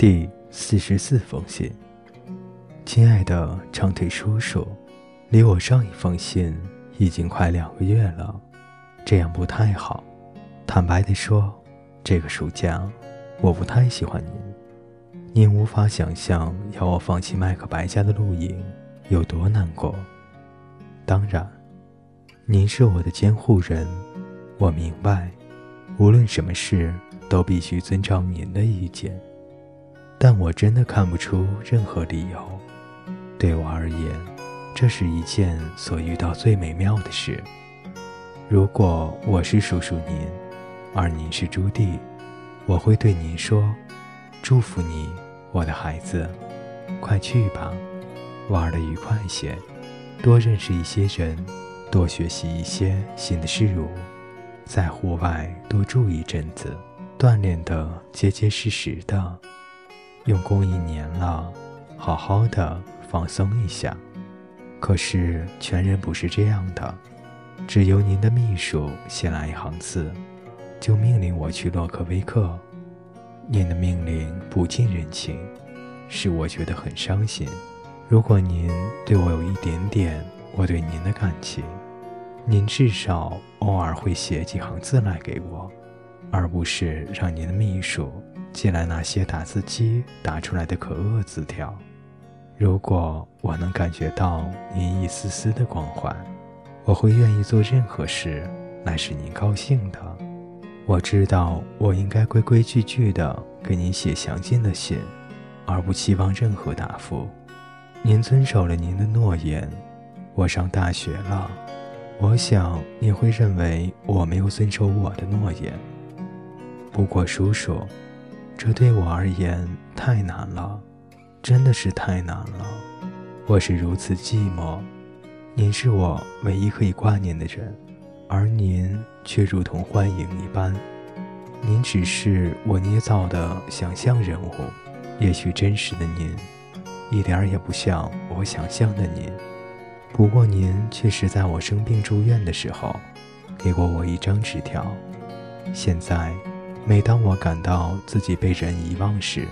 第四十四封信，亲爱的长腿叔叔，离我上一封信已经快两个月了，这样不太好。坦白地说，这个暑假我不太喜欢您，您无法想象要我放弃麦克白家的露营有多难过。当然，您是我的监护人，我明白，无论什么事都必须遵照您的意见。但我真的看不出任何理由。对我而言，这是一件所遇到最美妙的事。如果我是叔叔您，而您是朱棣，我会对您说：“祝福你，我的孩子，快去吧，玩得愉快些，多认识一些人，多学习一些新的事物，在户外多住一阵子，锻炼得结结实实的。”用功一年了，好好的放松一下。可是全人不是这样的，只由您的秘书写来一行字，就命令我去洛克威克。您的命令不近人情，使我觉得很伤心。如果您对我有一点点我对您的感情，您至少偶尔会写几行字来给我，而不是让您的秘书。寄来那些打字机打出来的可恶字条。如果我能感觉到您一丝丝的关怀，我会愿意做任何事来使您高兴的。我知道我应该规规矩矩地给您写详尽的信，而不期望任何答复。您遵守了您的诺言。我上大学了，我想你会认为我没有遵守我的诺言。不过，叔叔。这对我而言太难了，真的是太难了。我是如此寂寞，您是我唯一可以挂念的人，而您却如同幻影一般。您只是我捏造的想象人物，也许真实的您，一点儿也不像我想象的您。不过您却是在我生病住院的时候，给过我一张纸条。现在。每当我感到自己被人遗忘时，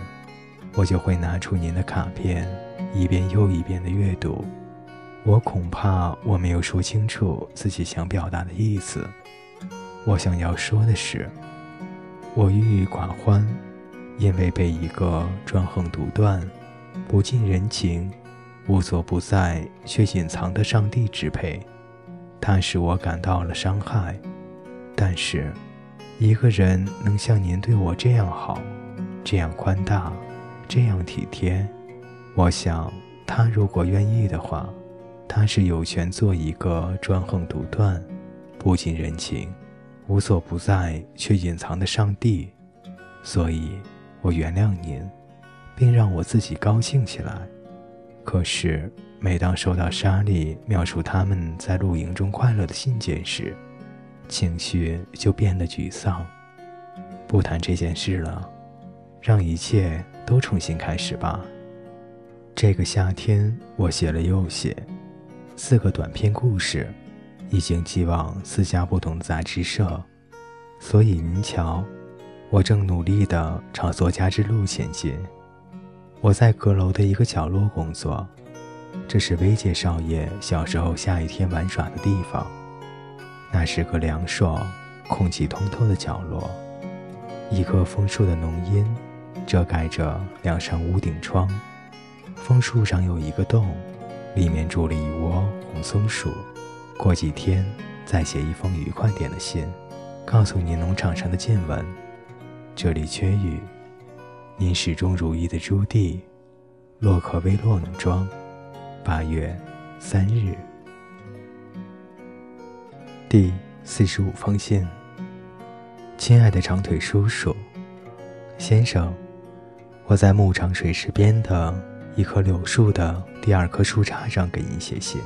我就会拿出您的卡片，一遍又一遍地阅读。我恐怕我没有说清楚自己想表达的意思。我想要说的是，我郁郁寡欢，因为被一个专横独断、不近人情、无所不在却隐藏的上帝支配，他使我感到了伤害。但是。一个人能像您对我这样好，这样宽大，这样体贴，我想他如果愿意的话，他是有权做一个专横独断、不近人情、无所不在却隐藏的上帝。所以，我原谅您，并让我自己高兴起来。可是，每当收到莎莉描述他们在露营中快乐的信件时，情绪就变得沮丧。不谈这件事了，让一切都重新开始吧。这个夏天，我写了又写，四个短篇故事，已经寄往四家不同杂志社。所以您瞧，我正努力地朝作家之路前进。我在阁楼的一个角落工作，这是威杰少爷小时候下雨天玩耍的地方。那是个凉爽、空气通透的角落，一棵枫树的浓荫遮盖着两扇屋顶窗。枫树上有一个洞，里面住了一窝红松鼠。过几天再写一封愉快点的信，告诉您农场上的见闻。这里缺雨。您始终如一的朱棣，洛克威洛农庄，八月三日。第四十五封信，亲爱的长腿叔叔先生，我在牧场水池边的一棵柳树的第二棵树杈上给您写信。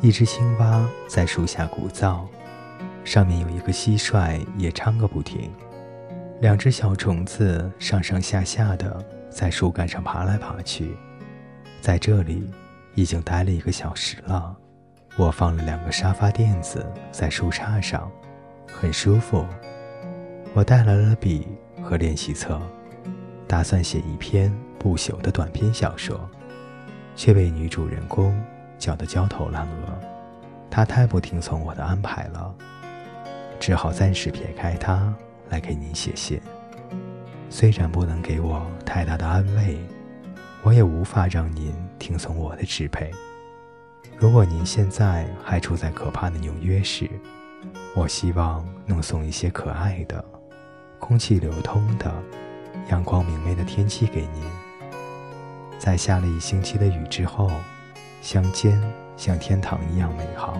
一只青蛙在树下鼓噪，上面有一个蟋蟀也唱个不停。两只小虫子上上下下的在树干上爬来爬去，在这里已经待了一个小时了。我放了两个沙发垫子在树杈上，很舒服。我带来了笔和练习册，打算写一篇不朽的短篇小说，却被女主人公搅得焦头烂额。她太不听从我的安排了，只好暂时撇开她来给您写信。虽然不能给我太大的安慰，我也无法让您听从我的支配。如果您现在还处在可怕的纽约市，我希望能送一些可爱的、空气流通的、阳光明媚的天气给您。在下了一星期的雨之后，乡间像天堂一样美好。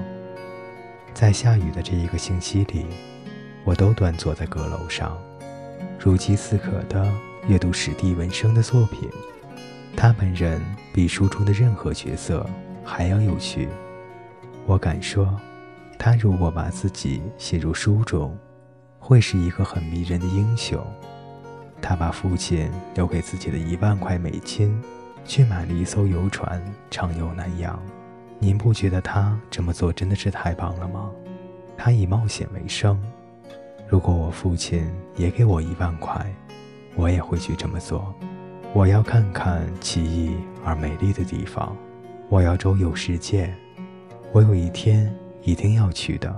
在下雨的这一个星期里，我都端坐在阁楼上。如饥似渴地阅读史蒂文生的作品，他本人比书中的任何角色还要有趣。我敢说，他如果把自己写入书中，会是一个很迷人的英雄。他把父亲留给自己的一万块美金，去买了一艘游船，畅游南洋。您不觉得他这么做真的是太棒了吗？他以冒险为生。如果我父亲也给我一万块，我也会去这么做。我要看看奇异而美丽的地方，我要周游世界。我有一天一定要去的，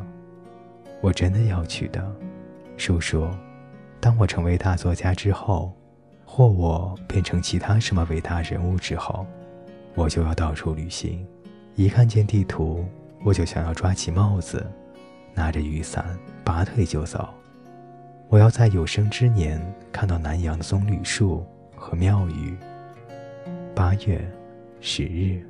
我真的要去的，叔叔。当我成为大作家之后，或我变成其他什么伟大人物之后，我就要到处旅行。一看见地图，我就想要抓起帽子，拿着雨伞，拔腿就走。我要在有生之年看到南洋的棕榈树和庙宇。八月十日。